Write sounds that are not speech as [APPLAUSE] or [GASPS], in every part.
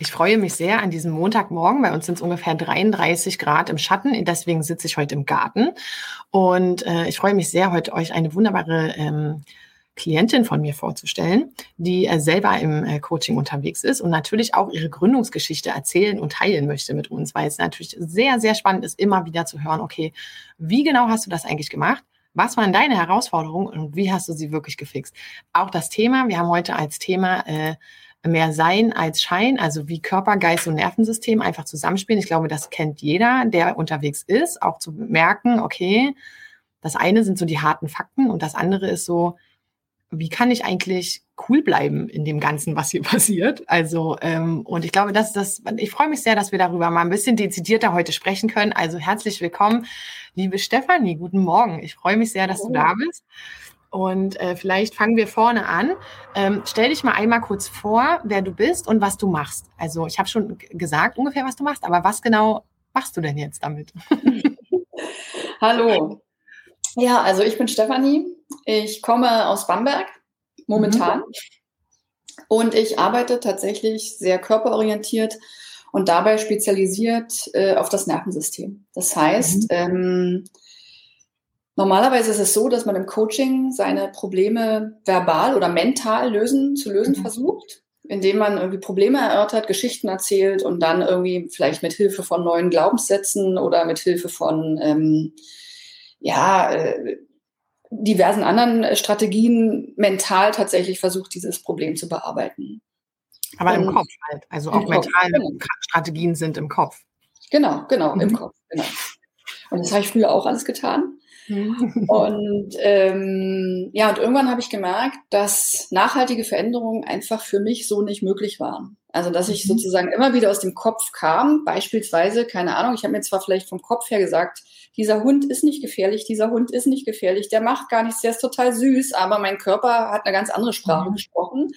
Ich freue mich sehr an diesem Montagmorgen. Bei uns sind es ungefähr 33 Grad im Schatten. Deswegen sitze ich heute im Garten. Und äh, ich freue mich sehr, heute euch eine wunderbare ähm, Klientin von mir vorzustellen, die äh, selber im äh, Coaching unterwegs ist und natürlich auch ihre Gründungsgeschichte erzählen und teilen möchte mit uns, weil es natürlich sehr, sehr spannend ist, immer wieder zu hören, okay, wie genau hast du das eigentlich gemacht? Was waren deine Herausforderungen und wie hast du sie wirklich gefixt? Auch das Thema, wir haben heute als Thema äh, mehr Sein als Schein, also wie Körper, Geist und Nervensystem einfach zusammenspielen. Ich glaube, das kennt jeder, der unterwegs ist, auch zu merken, okay, das eine sind so die harten Fakten und das andere ist so, wie kann ich eigentlich cool bleiben in dem Ganzen, was hier [LAUGHS] passiert? Also, ähm, und ich glaube, dass das, ich freue mich sehr, dass wir darüber mal ein bisschen dezidierter heute sprechen können. Also herzlich willkommen, liebe Stefanie, guten Morgen. Ich freue mich sehr, dass du da bist. Und äh, vielleicht fangen wir vorne an. Ähm, stell dich mal einmal kurz vor, wer du bist und was du machst. Also ich habe schon gesagt ungefähr, was du machst, aber was genau machst du denn jetzt damit? [LAUGHS] Hallo. Ja, also ich bin Stefanie. Ich komme aus Bamberg momentan. Mhm. Und ich arbeite tatsächlich sehr körperorientiert und dabei spezialisiert äh, auf das Nervensystem. Das heißt, mhm. ähm, Normalerweise ist es so, dass man im Coaching seine Probleme verbal oder mental lösen, zu lösen mhm. versucht, indem man irgendwie Probleme erörtert, Geschichten erzählt und dann irgendwie vielleicht mit Hilfe von neuen Glaubenssätzen oder mit Hilfe von ähm, ja, äh, diversen anderen Strategien mental tatsächlich versucht, dieses Problem zu bearbeiten. Aber und im Kopf halt. Also auch mentale genau. Strategien sind im Kopf. Genau, genau, mhm. im Kopf, genau. Und das habe ich früher auch alles getan. [LAUGHS] und ähm, ja, und irgendwann habe ich gemerkt, dass nachhaltige Veränderungen einfach für mich so nicht möglich waren. Also dass ich mhm. sozusagen immer wieder aus dem Kopf kam, beispielsweise, keine Ahnung, ich habe mir zwar vielleicht vom Kopf her gesagt, dieser Hund ist nicht gefährlich, dieser Hund ist nicht gefährlich, der macht gar nichts, der ist total süß, aber mein Körper hat eine ganz andere Sprache mhm. gesprochen.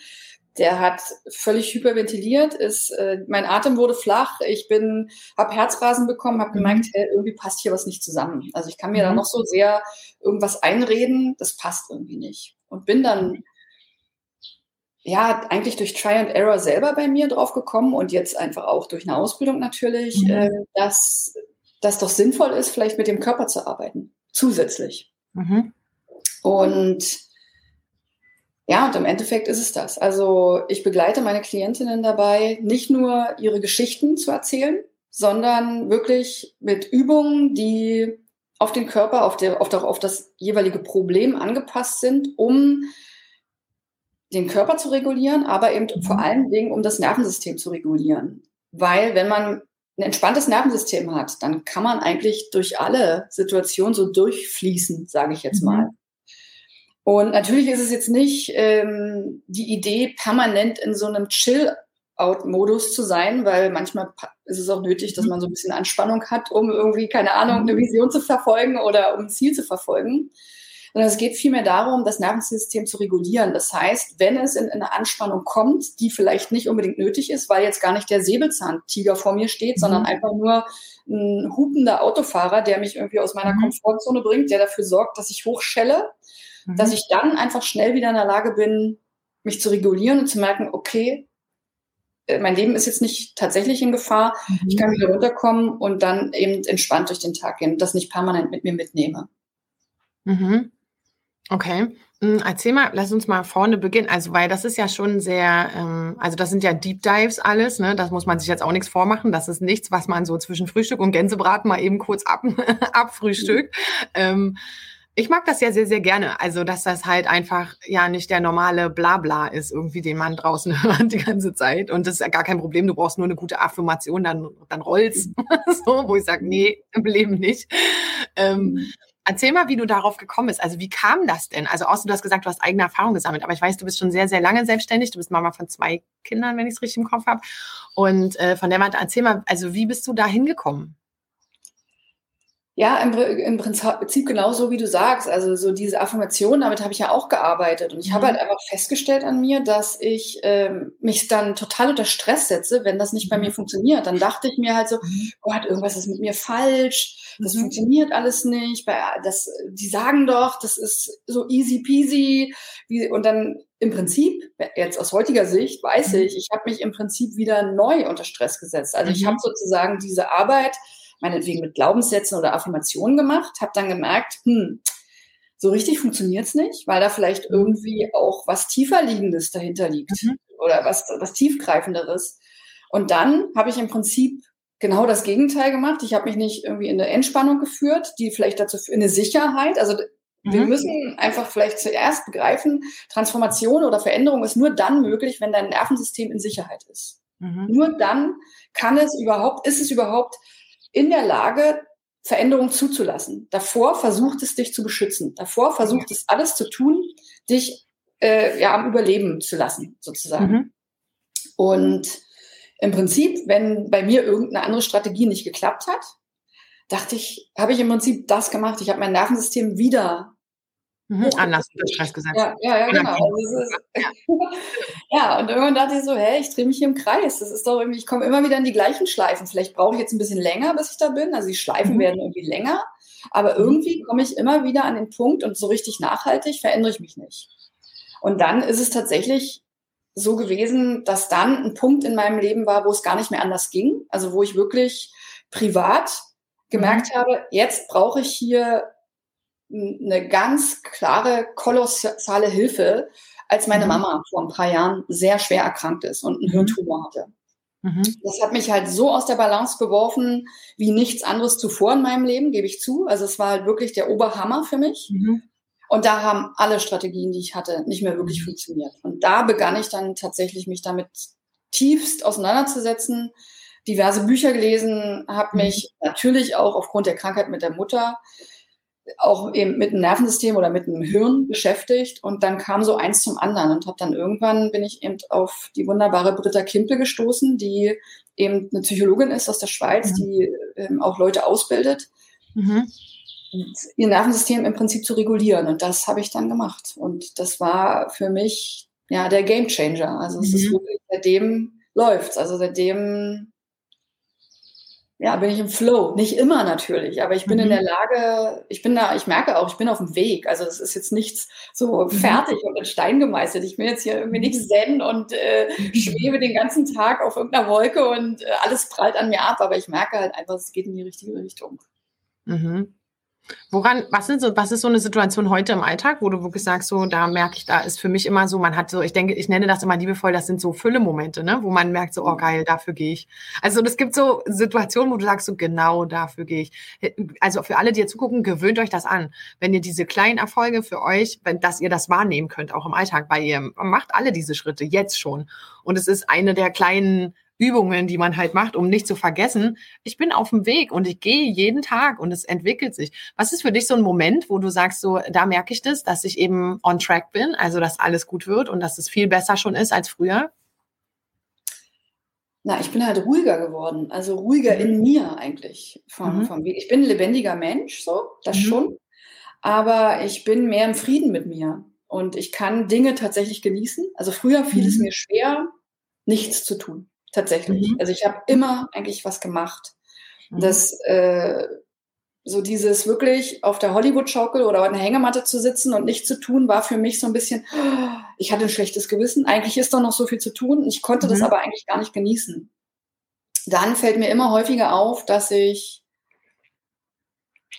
Der hat völlig hyperventiliert, ist, äh, mein Atem wurde flach, ich bin, habe Herzrasen bekommen, habe gemerkt, mhm. hey, irgendwie passt hier was nicht zusammen. Also ich kann mir mhm. da noch so sehr irgendwas einreden, das passt irgendwie nicht. Und bin dann ja eigentlich durch Try and Error selber bei mir drauf gekommen und jetzt einfach auch durch eine Ausbildung natürlich, mhm. äh, dass das doch sinnvoll ist, vielleicht mit dem Körper zu arbeiten, zusätzlich. Mhm. Und ja, und im Endeffekt ist es das. Also ich begleite meine Klientinnen dabei, nicht nur ihre Geschichten zu erzählen, sondern wirklich mit Übungen, die auf den Körper, auf, der, auf, der, auf das jeweilige Problem angepasst sind, um den Körper zu regulieren, aber eben mhm. vor allen Dingen, um das Nervensystem zu regulieren. Weil wenn man ein entspanntes Nervensystem hat, dann kann man eigentlich durch alle Situationen so durchfließen, sage ich jetzt mhm. Und natürlich ist es jetzt nicht ähm, die Idee, permanent in so einem Chill-Out-Modus zu sein, weil manchmal ist es auch nötig, dass man so ein bisschen Anspannung hat, um irgendwie, keine Ahnung, eine Vision zu verfolgen oder um ein Ziel zu verfolgen. Sondern es geht vielmehr darum, das Nervensystem zu regulieren. Das heißt, wenn es in, in eine Anspannung kommt, die vielleicht nicht unbedingt nötig ist, weil jetzt gar nicht der Säbelzahntiger vor mir steht, mhm. sondern einfach nur ein hupender Autofahrer, der mich irgendwie aus meiner mhm. Komfortzone bringt, der dafür sorgt, dass ich hochschelle, mhm. dass ich dann einfach schnell wieder in der Lage bin, mich zu regulieren und zu merken, okay, äh, mein Leben ist jetzt nicht tatsächlich in Gefahr, mhm. ich kann wieder runterkommen und dann eben entspannt durch den Tag gehen und das nicht permanent mit mir mitnehme. Mhm. Okay. Hm, erzähl mal, lass uns mal vorne beginnen. Also, weil das ist ja schon sehr, ähm, also das sind ja Deep Dives alles, ne? Das muss man sich jetzt auch nichts vormachen. Das ist nichts, was man so zwischen Frühstück und Gänsebraten mal eben kurz ab, [LAUGHS] abfrühstückt. Mhm. Ähm, ich mag das ja sehr, sehr gerne. Also, dass das halt einfach ja nicht der normale Blabla ist, irgendwie, den man draußen [LAUGHS] hört die ganze Zeit. Und das ist ja gar kein Problem. Du brauchst nur eine gute Affirmation, dann, dann rollst. [LAUGHS] so, wo ich sage, nee, im Leben nicht. Ähm, Erzähl mal, wie du darauf gekommen bist. Also wie kam das denn? Also außer du hast gesagt, du hast eigene Erfahrung gesammelt, aber ich weiß, du bist schon sehr, sehr lange selbstständig. Du bist Mama von zwei Kindern, wenn ich es richtig im Kopf habe. Und äh, von der Warte, erzähl mal, also wie bist du da hingekommen? Ja, im, im, Prinzip genauso wie du sagst. Also so diese Affirmation, damit habe ich ja auch gearbeitet. Und ich mhm. habe halt einfach festgestellt an mir, dass ich ähm, mich dann total unter Stress setze, wenn das nicht bei mir mhm. funktioniert. Dann dachte ich mir halt so, mhm. Gott, irgendwas ist mit mir falsch, das mhm. funktioniert alles nicht. Das, die sagen doch, das ist so easy peasy. Wie, und dann im Prinzip, jetzt aus heutiger Sicht, weiß mhm. ich, ich habe mich im Prinzip wieder neu unter Stress gesetzt. Also ich habe sozusagen diese Arbeit meinetwegen mit Glaubenssätzen oder Affirmationen gemacht, habe dann gemerkt, hm, so richtig funktioniert es nicht, weil da vielleicht mhm. irgendwie auch was tiefer liegendes dahinter liegt mhm. oder was, was tiefgreifenderes. Und dann habe ich im Prinzip genau das Gegenteil gemacht. Ich habe mich nicht irgendwie in eine Entspannung geführt, die vielleicht dazu in eine Sicherheit. Also wir mhm. müssen einfach vielleicht zuerst begreifen, Transformation oder Veränderung ist nur dann möglich, wenn dein Nervensystem in Sicherheit ist. Mhm. Nur dann kann es überhaupt, ist es überhaupt in der Lage, Veränderung zuzulassen. Davor versucht es dich zu beschützen. Davor versucht es alles zu tun, dich äh, ja am Überleben zu lassen, sozusagen. Mhm. Und im Prinzip, wenn bei mir irgendeine andere Strategie nicht geklappt hat, dachte ich, habe ich im Prinzip das gemacht. Ich habe mein Nervensystem wieder Mhm, anders unter Stress [LAUGHS] gesetzt. Ja, ja, ja genau. Ist, [LAUGHS] ja. und irgendwann dachte ich so, hey, ich drehe mich hier im Kreis. Das ist doch irgendwie, ich komme immer wieder in die gleichen Schleifen. Vielleicht brauche ich jetzt ein bisschen länger, bis ich da bin. Also die Schleifen mhm. werden irgendwie länger. Aber mhm. irgendwie komme ich immer wieder an den Punkt und so richtig nachhaltig verändere ich mich nicht. Und dann ist es tatsächlich so gewesen, dass dann ein Punkt in meinem Leben war, wo es gar nicht mehr anders ging. Also wo ich wirklich privat gemerkt mhm. habe, jetzt brauche ich hier eine ganz klare, kolossale Hilfe, als meine mhm. Mama vor ein paar Jahren sehr schwer erkrankt ist und einen mhm. Hirntumor hatte. Mhm. Das hat mich halt so aus der Balance geworfen wie nichts anderes zuvor in meinem Leben, gebe ich zu. Also es war halt wirklich der Oberhammer für mich. Mhm. Und da haben alle Strategien, die ich hatte, nicht mehr wirklich mhm. funktioniert. Und da begann ich dann tatsächlich mich damit tiefst auseinanderzusetzen, diverse Bücher gelesen, habe mhm. mich natürlich auch aufgrund der Krankheit mit der Mutter auch eben mit dem Nervensystem oder mit dem Hirn beschäftigt und dann kam so eins zum anderen und habe dann irgendwann bin ich eben auf die wunderbare Britta Kimpe gestoßen, die eben eine Psychologin ist aus der Schweiz, mhm. die ähm, auch Leute ausbildet, mhm. ihr Nervensystem im Prinzip zu regulieren und das habe ich dann gemacht und das war für mich ja der Gamechanger. Also es ist mhm. wirklich seitdem läuft's, also seitdem ja, bin ich im Flow. Nicht immer natürlich, aber ich bin mhm. in der Lage, ich bin da, ich merke auch, ich bin auf dem Weg. Also es ist jetzt nichts so mhm. fertig und in Stein gemeißelt. Ich bin jetzt hier irgendwie nicht zen und äh, mhm. [LAUGHS] schwebe den ganzen Tag auf irgendeiner Wolke und äh, alles prallt an mir ab, aber ich merke halt einfach, es geht in die richtige Richtung. Mhm. Woran, was sind so, was ist so eine Situation heute im Alltag, wo du wirklich sagst, so, da merke ich, da ist für mich immer so, man hat so, ich denke, ich nenne das immer liebevoll, das sind so Fülle-Momente, ne, wo man merkt, so, oh geil, dafür gehe ich. Also es gibt so Situationen, wo du sagst, so, genau dafür gehe ich. Also für alle, die jetzt zugucken, gewöhnt euch das an. Wenn ihr diese kleinen Erfolge für euch, wenn, dass ihr das wahrnehmen könnt, auch im Alltag, weil ihr macht alle diese Schritte jetzt schon. Und es ist eine der kleinen Übungen, die man halt macht, um nicht zu vergessen, ich bin auf dem Weg und ich gehe jeden Tag und es entwickelt sich. Was ist für dich so ein Moment, wo du sagst, so, da merke ich das, dass ich eben on track bin, also dass alles gut wird und dass es viel besser schon ist als früher? Na, ich bin halt ruhiger geworden, also ruhiger in mhm. mir eigentlich vom, mhm. vom Weg. Ich bin ein lebendiger Mensch, so, das mhm. schon, aber ich bin mehr im Frieden mit mir und ich kann Dinge tatsächlich genießen. Also früher fiel es mhm. mir schwer, nichts zu tun tatsächlich. Mhm. Also ich habe immer eigentlich was gemacht. Mhm. Das äh, so dieses wirklich auf der Hollywood-Schaukel oder an der Hängematte zu sitzen und nichts zu tun, war für mich so ein bisschen, [GASPS] ich hatte ein schlechtes Gewissen. Eigentlich ist doch noch so viel zu tun. Ich konnte mhm. das aber eigentlich gar nicht genießen. Dann fällt mir immer häufiger auf, dass ich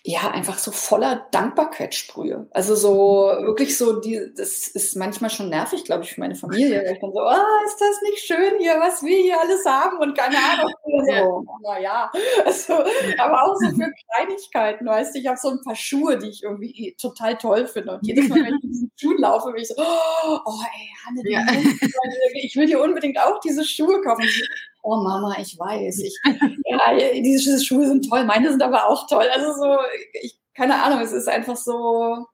ja, einfach so voller Dankbarkeit sprühe. Also so [LAUGHS] wirklich so, die, das ist manchmal schon nervig, glaube ich, für meine Familie. [LAUGHS] Ich dann so, oh, ist das nicht schön hier, was wir hier alles haben und keine Ahnung. [LAUGHS] So, naja, also, aber auch so für Kleinigkeiten, weißt du, ich habe so ein paar Schuhe, die ich irgendwie total toll finde. Und jedes Mal, wenn ich in diesen Schuhen laufe, bin ich so, oh, ey, Hanne, ja. ich will dir unbedingt auch diese Schuhe kaufen oh Mama, ich weiß, ich, [LAUGHS] ja, diese Schuhe sind toll, meine sind aber auch toll. Also so, ich keine Ahnung, es ist einfach so,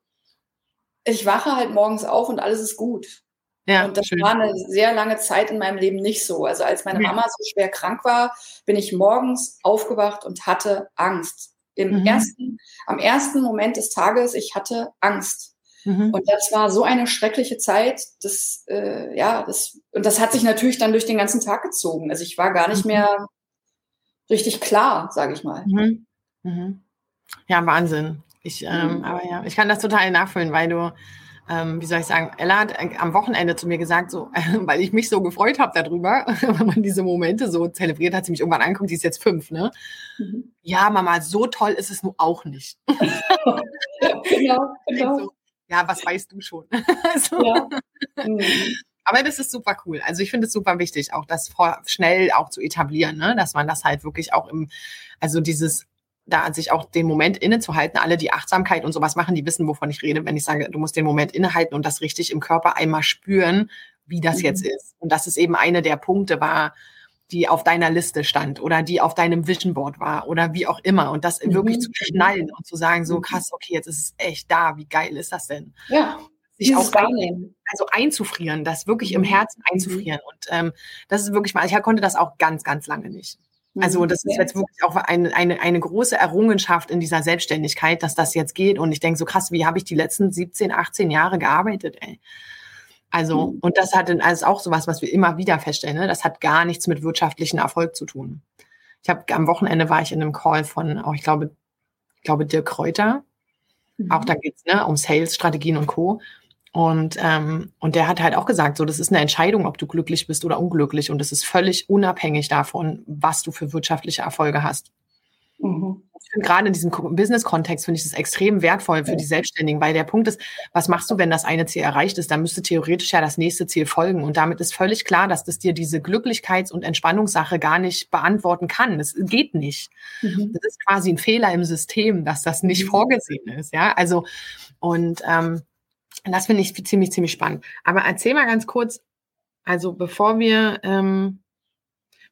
ich wache halt morgens auf und alles ist gut. Ja, und das schön. war eine sehr lange Zeit in meinem Leben nicht so. Also als meine Mama so schwer krank war, bin ich morgens aufgewacht und hatte Angst. Im mhm. ersten, am ersten Moment des Tages, ich hatte Angst. Mhm. Und das war so eine schreckliche Zeit, das, äh, ja, das, und das hat sich natürlich dann durch den ganzen Tag gezogen. Also ich war gar nicht mhm. mehr richtig klar, sage ich mal. Mhm. Mhm. Ja, Wahnsinn. Ich, ähm, mhm. aber ja, ich kann das total nachfühlen, weil du, ähm, wie soll ich sagen, Ella hat äh, am Wochenende zu mir gesagt, so, äh, [LAUGHS] weil ich mich so gefreut habe darüber, [LAUGHS] wenn man diese Momente so zelebriert, hat sie mich irgendwann angeguckt, die ist jetzt fünf, ne? Mhm. Ja, Mama, so toll ist es nun auch nicht. [LAUGHS] genau, genau. So, ja, was weißt du schon? [LAUGHS] also, ja. Mhm. Aber das ist super cool. Also ich finde es super wichtig, auch das schnell auch zu etablieren, ne? dass man das halt wirklich auch im, also dieses da sich auch den Moment innezuhalten. Alle, die Achtsamkeit und sowas machen, die wissen, wovon ich rede, wenn ich sage, du musst den Moment innehalten und das richtig im Körper einmal spüren, wie das mhm. jetzt ist. Und das ist eben eine der Punkte war, die auf deiner Liste stand oder die auf deinem Vision Board war oder wie auch immer. Und das mhm. wirklich zu schnallen und zu sagen, so mhm. krass, okay, jetzt ist es echt da. Wie geil ist das denn? Ja. Sich auch wahrnehmen. Also einzufrieren, das wirklich im mhm. Herzen mhm. einzufrieren. Und ähm, das ist wirklich mal, ich konnte das auch ganz, ganz lange nicht. Also das ist jetzt wirklich auch eine, eine, eine große Errungenschaft in dieser Selbstständigkeit, dass das jetzt geht. Und ich denke so krass, wie habe ich die letzten 17, 18 Jahre gearbeitet, ey. Also, mhm. und das hat dann also auch sowas, was wir immer wieder feststellen, ne? das hat gar nichts mit wirtschaftlichen Erfolg zu tun. Ich habe am Wochenende war ich in einem Call von, auch ich glaube, ich glaube Dirk Kräuter. Mhm. Auch da geht's ne, um Sales-Strategien und Co. Und, ähm, und der hat halt auch gesagt, so, das ist eine Entscheidung, ob du glücklich bist oder unglücklich. Und das ist völlig unabhängig davon, was du für wirtschaftliche Erfolge hast. Mhm. Gerade in diesem Business-Kontext finde ich das extrem wertvoll für die Selbstständigen, weil der Punkt ist, was machst du, wenn das eine Ziel erreicht ist? Dann müsste theoretisch ja das nächste Ziel folgen. Und damit ist völlig klar, dass das dir diese Glücklichkeits- und Entspannungssache gar nicht beantworten kann. Das geht nicht. Mhm. Das ist quasi ein Fehler im System, dass das nicht mhm. vorgesehen ist. Ja, also, und, ähm, das finde ich ziemlich, ziemlich spannend. Aber erzähl mal ganz kurz, also bevor wir, ähm,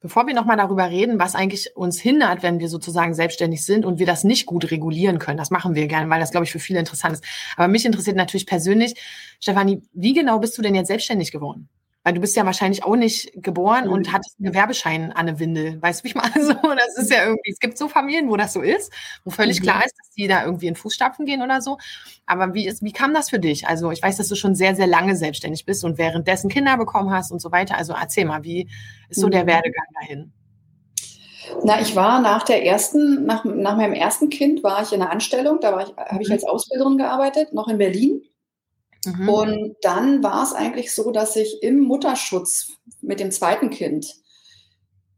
bevor wir nochmal darüber reden, was eigentlich uns hindert, wenn wir sozusagen selbstständig sind und wir das nicht gut regulieren können. Das machen wir gerne, weil das, glaube ich, für viele interessant ist. Aber mich interessiert natürlich persönlich, Stefanie, wie genau bist du denn jetzt selbstständig geworden? Weil du bist ja wahrscheinlich auch nicht geboren mhm. und hattest einen Gewerbeschein an der Windel. Weißt du, wie ich meine? [LAUGHS] So, das ist ja irgendwie, es gibt so Familien, wo das so ist, wo völlig mhm. klar ist, dass die da irgendwie in Fußstapfen gehen oder so. Aber wie, ist, wie kam das für dich? Also ich weiß, dass du schon sehr, sehr lange selbstständig bist und währenddessen Kinder bekommen hast und so weiter. Also erzähl mal, wie ist so der mhm. Werdegang dahin? Na, ich war nach der ersten, nach, nach meinem ersten Kind war ich in einer Anstellung, da ich, habe ich mhm. als Ausbilderin gearbeitet, noch in Berlin. Mhm. Und dann war es eigentlich so, dass ich im Mutterschutz mit dem zweiten Kind,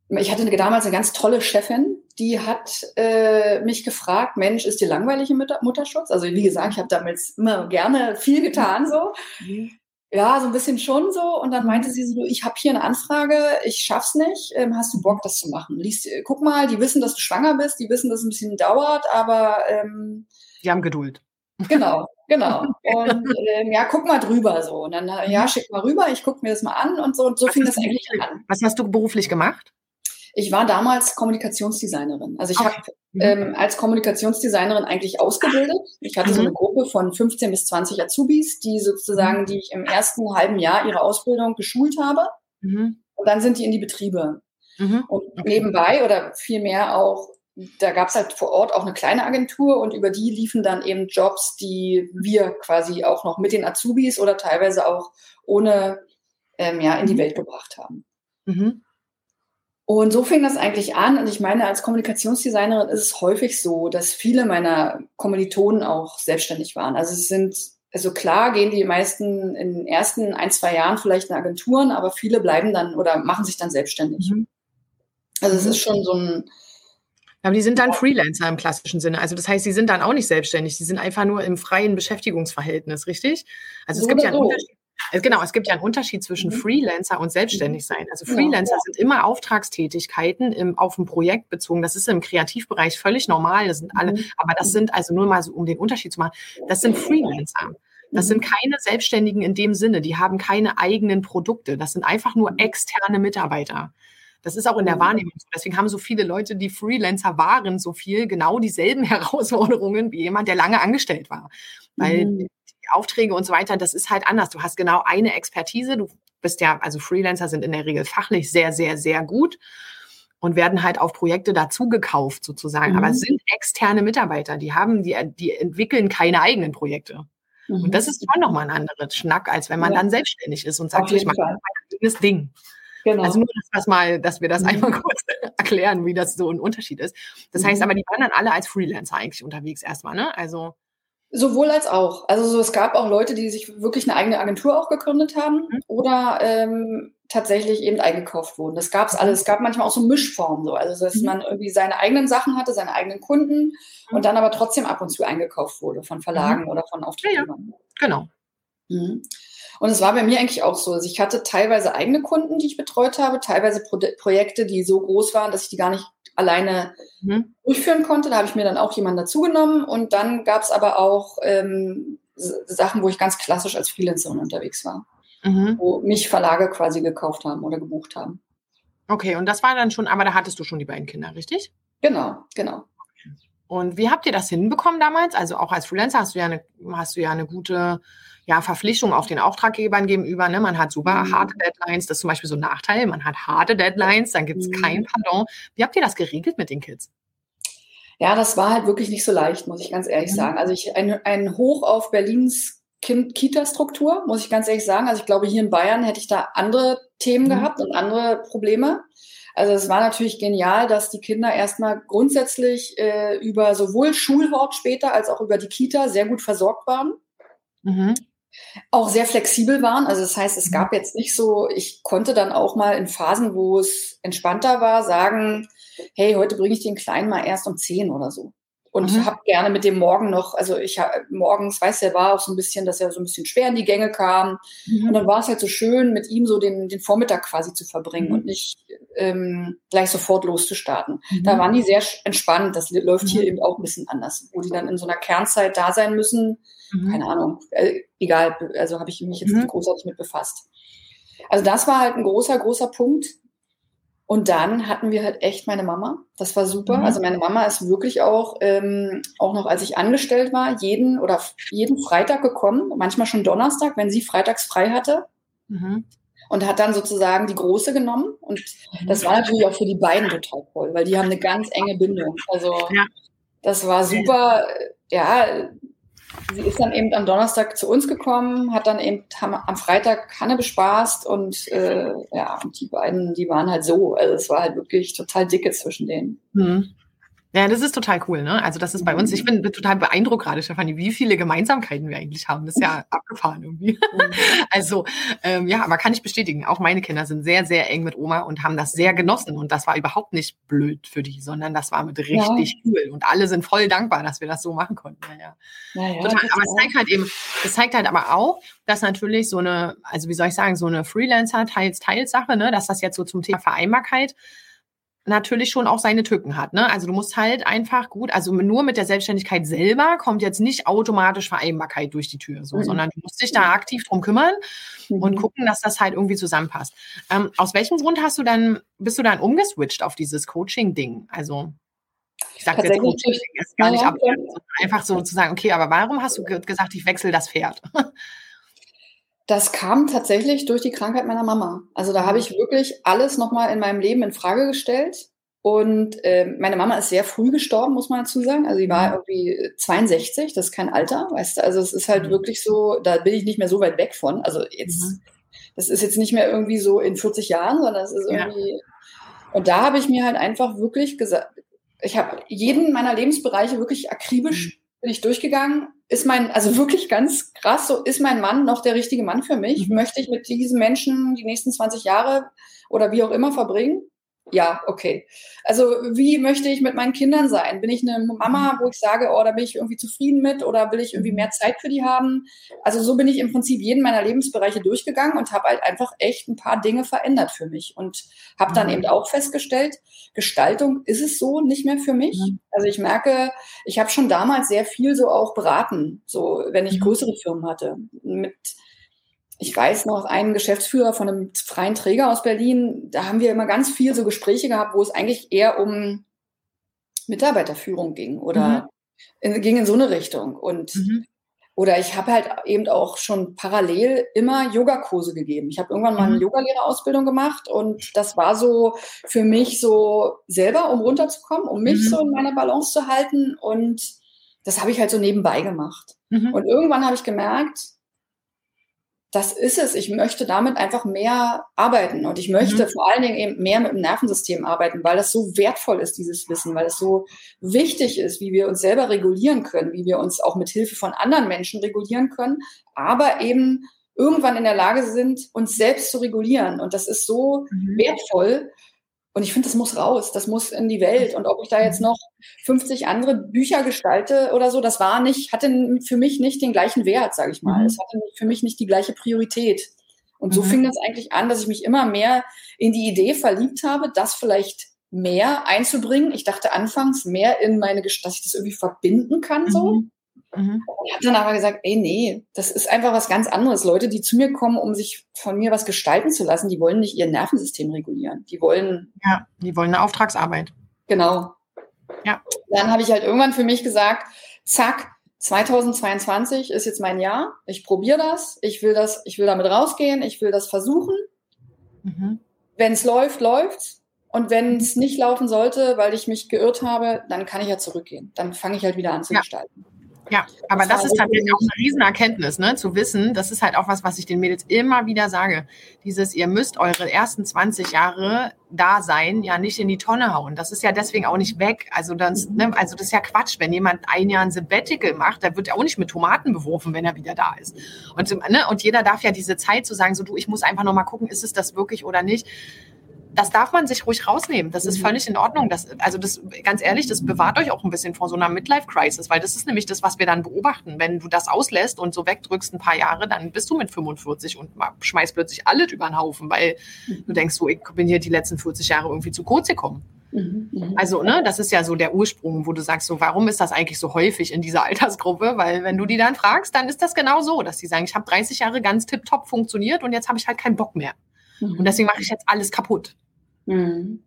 ich hatte damals eine ganz tolle Chefin, die hat äh, mich gefragt, Mensch, ist dir langweilig im Mutter Mutterschutz? Also wie gesagt, ich habe damals immer gerne viel getan so. Mhm. Ja, so ein bisschen schon so. Und dann meinte sie so, ich habe hier eine Anfrage, ich schaff's nicht. Ähm, hast du Bock, das zu machen? Lies, guck mal, die wissen, dass du schwanger bist, die wissen, dass es ein bisschen dauert, aber ähm, die haben Geduld. Genau, genau. [LAUGHS] Und ähm, ja, guck mal drüber so. Und dann, ja, schick mal rüber, ich gucke mir das mal an und so. Und so fing das eigentlich an. Was hast du beruflich gemacht? Ich war damals Kommunikationsdesignerin. Also ich okay. habe mhm. ähm, als Kommunikationsdesignerin eigentlich ausgebildet. Ich hatte mhm. so eine Gruppe von 15 bis 20 Azubis, die sozusagen, mhm. die ich im ersten halben Jahr ihre Ausbildung geschult habe. Mhm. Und dann sind die in die Betriebe. Mhm. Und nebenbei oder vielmehr auch da gab es halt vor Ort auch eine kleine Agentur und über die liefen dann eben Jobs, die wir quasi auch noch mit den Azubis oder teilweise auch ohne ähm, ja, in die mhm. Welt gebracht haben. Mhm. Und so fing das eigentlich an. Und ich meine, als Kommunikationsdesignerin ist es häufig so, dass viele meiner Kommilitonen auch selbstständig waren. Also es sind, also klar gehen die meisten in den ersten ein, zwei Jahren vielleicht in Agenturen, aber viele bleiben dann oder machen sich dann selbstständig. Mhm. Also es ist schon so ein, aber die sind dann Freelancer im klassischen Sinne. Also das heißt, sie sind dann auch nicht selbstständig. Sie sind einfach nur im freien Beschäftigungsverhältnis, richtig? Also es so gibt ja einen so. Unterschied. Genau, es gibt ja einen Unterschied zwischen mhm. Freelancer und selbstständig sein. Also genau. Freelancer sind immer Auftragstätigkeiten im, auf ein Projekt bezogen. Das ist im Kreativbereich völlig normal. Das sind alle, mhm. aber das sind also nur mal so, um den Unterschied zu machen. Das sind Freelancer. Das sind mhm. keine Selbstständigen in dem Sinne. Die haben keine eigenen Produkte. Das sind einfach nur mhm. externe Mitarbeiter. Das ist auch in der mhm. Wahrnehmung so. Deswegen haben so viele Leute, die Freelancer waren, so viel genau dieselben [LAUGHS] Herausforderungen wie jemand, der lange angestellt war. Weil mhm. die Aufträge und so weiter, das ist halt anders. Du hast genau eine Expertise. Du bist ja, also Freelancer sind in der Regel fachlich sehr, sehr, sehr gut und werden halt auf Projekte dazugekauft sozusagen. Mhm. Aber es sind externe Mitarbeiter, die haben, die, die entwickeln keine eigenen Projekte. Mhm. Und das ist schon nochmal ein anderer Schnack, als wenn man ja. dann selbstständig ist und sagt, ich mache mein eigenes Ding. Genau. Also nur, dass, mal, dass wir das mhm. einmal kurz [LAUGHS] erklären, wie das so ein Unterschied ist. Das heißt mhm. aber, die waren dann alle als Freelancer eigentlich unterwegs erstmal, ne? Also Sowohl als auch. Also so, es gab auch Leute, die sich wirklich eine eigene Agentur auch gegründet haben mhm. oder ähm, tatsächlich eben eingekauft wurden. Das gab es alles. Es gab manchmal auch so Mischformen so. Also dass mhm. man irgendwie seine eigenen Sachen hatte, seine eigenen Kunden mhm. und dann aber trotzdem ab und zu eingekauft wurde von Verlagen mhm. oder von Auftraggebern. Ja, ja. Genau. Und es war bei mir eigentlich auch so. Also ich hatte teilweise eigene Kunden, die ich betreut habe, teilweise Pro Projekte, die so groß waren, dass ich die gar nicht alleine mhm. durchführen konnte. Da habe ich mir dann auch jemanden dazugenommen. Und dann gab es aber auch ähm, Sachen, wo ich ganz klassisch als Freelancerin unterwegs war, mhm. wo mich Verlage quasi gekauft haben oder gebucht haben. Okay, und das war dann schon, aber da hattest du schon die beiden Kinder, richtig? Genau, genau. Und wie habt ihr das hinbekommen damals? Also auch als Freelancer hast du ja eine, hast du ja eine gute ja, Verpflichtung auf den Auftraggebern gegenüber. Ne? Man hat super mhm. harte Deadlines, das ist zum Beispiel so ein Nachteil. Man hat harte Deadlines, dann gibt es mhm. kein Pardon. Wie habt ihr das geregelt mit den Kids? Ja, das war halt wirklich nicht so leicht, muss ich ganz ehrlich mhm. sagen. Also ich ein, ein Hoch auf Berlins Kita-Struktur, muss ich ganz ehrlich sagen. Also ich glaube, hier in Bayern hätte ich da andere Themen mhm. gehabt und andere Probleme. Also es war natürlich genial, dass die Kinder erstmal grundsätzlich äh, über sowohl Schulwort später als auch über die Kita sehr gut versorgt waren. Mhm. Auch sehr flexibel waren. Also das heißt, es mhm. gab jetzt nicht so, ich konnte dann auch mal in Phasen, wo es entspannter war, sagen, hey, heute bringe ich den Kleinen mal erst um zehn oder so und mhm. habe gerne mit dem Morgen noch, also ich habe morgens, weiß der war auch so ein bisschen, dass er so ein bisschen schwer in die Gänge kam. Mhm. Und dann war es halt so schön, mit ihm so den, den Vormittag quasi zu verbringen mhm. und nicht ähm, gleich sofort loszustarten. Mhm. Da waren die sehr entspannt. Das läuft hier mhm. eben auch ein bisschen anders, wo die dann in so einer Kernzeit da sein müssen. Mhm. Keine Ahnung, äh, egal, also habe ich mich jetzt nicht großartig mit befasst. Also das war halt ein großer, großer Punkt. Und dann hatten wir halt echt meine Mama. Das war super. Mhm. Also meine Mama ist wirklich auch, ähm, auch noch als ich angestellt war, jeden oder jeden Freitag gekommen, manchmal schon Donnerstag, wenn sie freitags frei hatte. Mhm. Und hat dann sozusagen die Große genommen. Und mhm. das war natürlich auch für die beiden total toll, weil die haben eine ganz enge Bindung. Also ja. das war super. Ja, sie ist dann eben am Donnerstag zu uns gekommen, hat dann eben am Freitag Hanne bespaßt und äh, ja, und die beiden, die waren halt so. Also es war halt wirklich total dicke zwischen denen. Mhm. Ja, das ist total cool, ne? Also das ist bei uns, ich bin total beeindruckt gerade, Stefanie, wie viele Gemeinsamkeiten wir eigentlich haben. Das ist ja abgefahren irgendwie. Mhm. [LAUGHS] Also ähm, ja, aber kann ich bestätigen, auch meine Kinder sind sehr, sehr eng mit Oma und haben das sehr genossen. Und das war überhaupt nicht blöd für die, sondern das war mit richtig ja. cool. Und alle sind voll dankbar, dass wir das so machen konnten. Ja, ja. ja, total. Aber es zeigt halt eben, es zeigt halt aber auch, dass natürlich so eine, also wie soll ich sagen, so eine Freelancer-Teils-Teils-Sache, ne, dass das jetzt so zum Thema Vereinbarkeit natürlich schon auch seine Tücken hat. Ne? Also du musst halt einfach gut, also nur mit der Selbstständigkeit selber kommt jetzt nicht automatisch Vereinbarkeit durch die Tür, so, mhm. sondern du musst dich da aktiv drum kümmern mhm. und gucken, dass das halt irgendwie zusammenpasst. Ähm, aus welchem Grund hast du dann, bist du dann umgeswitcht auf dieses Coaching-Ding? Also ich sage jetzt Coaching ist gar nicht ab, einfach so zu sagen, okay, aber warum hast du gesagt, ich wechsle das Pferd? [LAUGHS] Das kam tatsächlich durch die Krankheit meiner Mama. Also da habe ich wirklich alles nochmal in meinem Leben in Frage gestellt. Und äh, meine Mama ist sehr früh gestorben, muss man dazu sagen. Also sie war mhm. irgendwie 62, das ist kein Alter, weißt du. Also es ist halt mhm. wirklich so, da bin ich nicht mehr so weit weg von. Also jetzt, mhm. das ist jetzt nicht mehr irgendwie so in 40 Jahren, sondern es ist irgendwie. Ja. Und da habe ich mir halt einfach wirklich gesagt, ich habe jeden meiner Lebensbereiche wirklich akribisch mhm. bin ich durchgegangen ist mein, also wirklich ganz krass, so ist mein Mann noch der richtige Mann für mich? Mhm. Möchte ich mit diesem Menschen die nächsten 20 Jahre oder wie auch immer verbringen? Ja, okay. Also wie möchte ich mit meinen Kindern sein? Bin ich eine Mama, wo ich sage, oh, da bin ich irgendwie zufrieden mit oder will ich irgendwie mehr Zeit für die haben? Also so bin ich im Prinzip jeden meiner Lebensbereiche durchgegangen und habe halt einfach echt ein paar Dinge verändert für mich und habe dann mhm. eben auch festgestellt, Gestaltung ist es so nicht mehr für mich. Mhm. Also ich merke, ich habe schon damals sehr viel so auch beraten, so wenn ich mhm. größere Firmen hatte mit ich weiß noch, einen Geschäftsführer von einem freien Träger aus Berlin, da haben wir immer ganz viel so Gespräche gehabt, wo es eigentlich eher um Mitarbeiterführung ging oder mhm. in, ging in so eine Richtung. Und mhm. oder ich habe halt eben auch schon parallel immer Yogakurse gegeben. Ich habe irgendwann mal eine mhm. Yogalehrerausbildung gemacht und das war so für mich so selber, um runterzukommen, um mich mhm. so in meiner Balance zu halten. Und das habe ich halt so nebenbei gemacht. Mhm. Und irgendwann habe ich gemerkt, das ist es. Ich möchte damit einfach mehr arbeiten und ich möchte mhm. vor allen Dingen eben mehr mit dem Nervensystem arbeiten, weil das so wertvoll ist, dieses Wissen, weil es so wichtig ist, wie wir uns selber regulieren können, wie wir uns auch mit Hilfe von anderen Menschen regulieren können, aber eben irgendwann in der Lage sind, uns selbst zu regulieren. Und das ist so mhm. wertvoll. Und ich finde, das muss raus, das muss in die Welt. Und ob ich da jetzt noch 50 andere Bücher gestalte oder so, das war nicht, hatte für mich nicht den gleichen Wert, sage ich mal. Mhm. Es hatte für mich nicht die gleiche Priorität. Und so mhm. fing das eigentlich an, dass ich mich immer mehr in die Idee verliebt habe, das vielleicht mehr einzubringen. Ich dachte anfangs mehr in meine, dass ich das irgendwie verbinden kann, so. Mhm. Mhm. Ich habe dann aber gesagt, ey, nee, das ist einfach was ganz anderes. Leute, die zu mir kommen, um sich von mir was gestalten zu lassen, die wollen nicht ihr Nervensystem regulieren. Die wollen. Ja, die wollen eine Auftragsarbeit. Genau. Ja. Dann habe ich halt irgendwann für mich gesagt, zack, 2022 ist jetzt mein Jahr. Ich probiere das. Ich will das, ich will damit rausgehen. Ich will das versuchen. Mhm. Wenn es läuft, läuft's. Und wenn es nicht laufen sollte, weil ich mich geirrt habe, dann kann ich ja zurückgehen. Dann fange ich halt wieder an zu ja. gestalten. Ja, aber das, das ist tatsächlich auch eine Riesenerkenntnis, ne? zu wissen, das ist halt auch was, was ich den Mädels immer wieder sage. Dieses, ihr müsst eure ersten 20 Jahre da sein, ja nicht in die Tonne hauen. Das ist ja deswegen auch nicht weg. Also, das, ne? also das ist ja Quatsch. Wenn jemand ein Jahr ein Sabbatical macht, der wird ja auch nicht mit Tomaten beworfen, wenn er wieder da ist. Und, ne? und jeder darf ja diese Zeit zu sagen, so du, ich muss einfach noch mal gucken, ist es das wirklich oder nicht das darf man sich ruhig rausnehmen. Das ist mhm. völlig in Ordnung. Das, also das, ganz ehrlich, das bewahrt euch auch ein bisschen vor so einer Midlife-Crisis, weil das ist nämlich das, was wir dann beobachten. Wenn du das auslässt und so wegdrückst ein paar Jahre, dann bist du mit 45 und schmeißt plötzlich alles über den Haufen, weil mhm. du denkst, so, ich bin hier die letzten 40 Jahre irgendwie zu kurz gekommen. Mhm. Also, ne, das ist ja so der Ursprung, wo du sagst, so, warum ist das eigentlich so häufig in dieser [LAUGHS] Altersgruppe? Weil wenn du die dann fragst, dann ist das genau so, dass die sagen, ich habe 30 Jahre ganz tipptopp funktioniert und jetzt habe ich halt keinen Bock mehr. Mhm. Und deswegen mache ich jetzt alles kaputt. Mhm.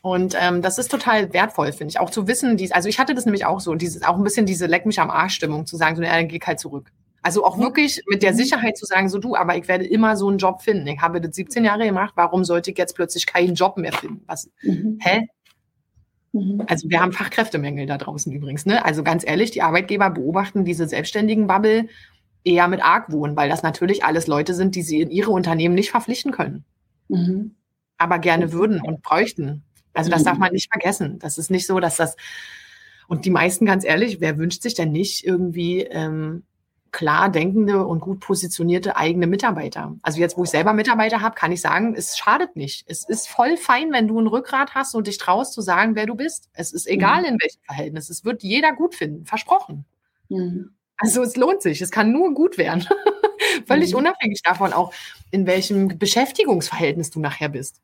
Und ähm, das ist total wertvoll, finde ich. Auch zu wissen, dies, also ich hatte das nämlich auch so, dieses, auch ein bisschen diese Leck mich am Arsch-Stimmung zu sagen, so, naja, dann geh halt zurück. Also auch wirklich mit der mhm. Sicherheit zu sagen, so du, aber ich werde immer so einen Job finden. Ich habe das 17 Jahre gemacht, warum sollte ich jetzt plötzlich keinen Job mehr finden? Was, mhm. hä? Mhm. Also wir haben Fachkräftemängel da draußen übrigens. Ne? Also ganz ehrlich, die Arbeitgeber beobachten diese selbstständigen Bubble eher mit Argwohn, weil das natürlich alles Leute sind, die sie in ihre Unternehmen nicht verpflichten können. Mhm aber gerne würden und bräuchten. Also das darf mhm. man nicht vergessen. Das ist nicht so, dass das und die meisten, ganz ehrlich, wer wünscht sich denn nicht irgendwie ähm, klar denkende und gut positionierte eigene Mitarbeiter? Also jetzt, wo ich selber Mitarbeiter habe, kann ich sagen, es schadet nicht. Es ist voll fein, wenn du ein Rückgrat hast und dich traust zu sagen, wer du bist. Es ist egal, mhm. in welchem Verhältnis. Es wird jeder gut finden. Versprochen. Mhm. Also es lohnt sich. Es kann nur gut werden. [LAUGHS] Völlig mhm. unabhängig davon auch, in welchem Beschäftigungsverhältnis du nachher bist.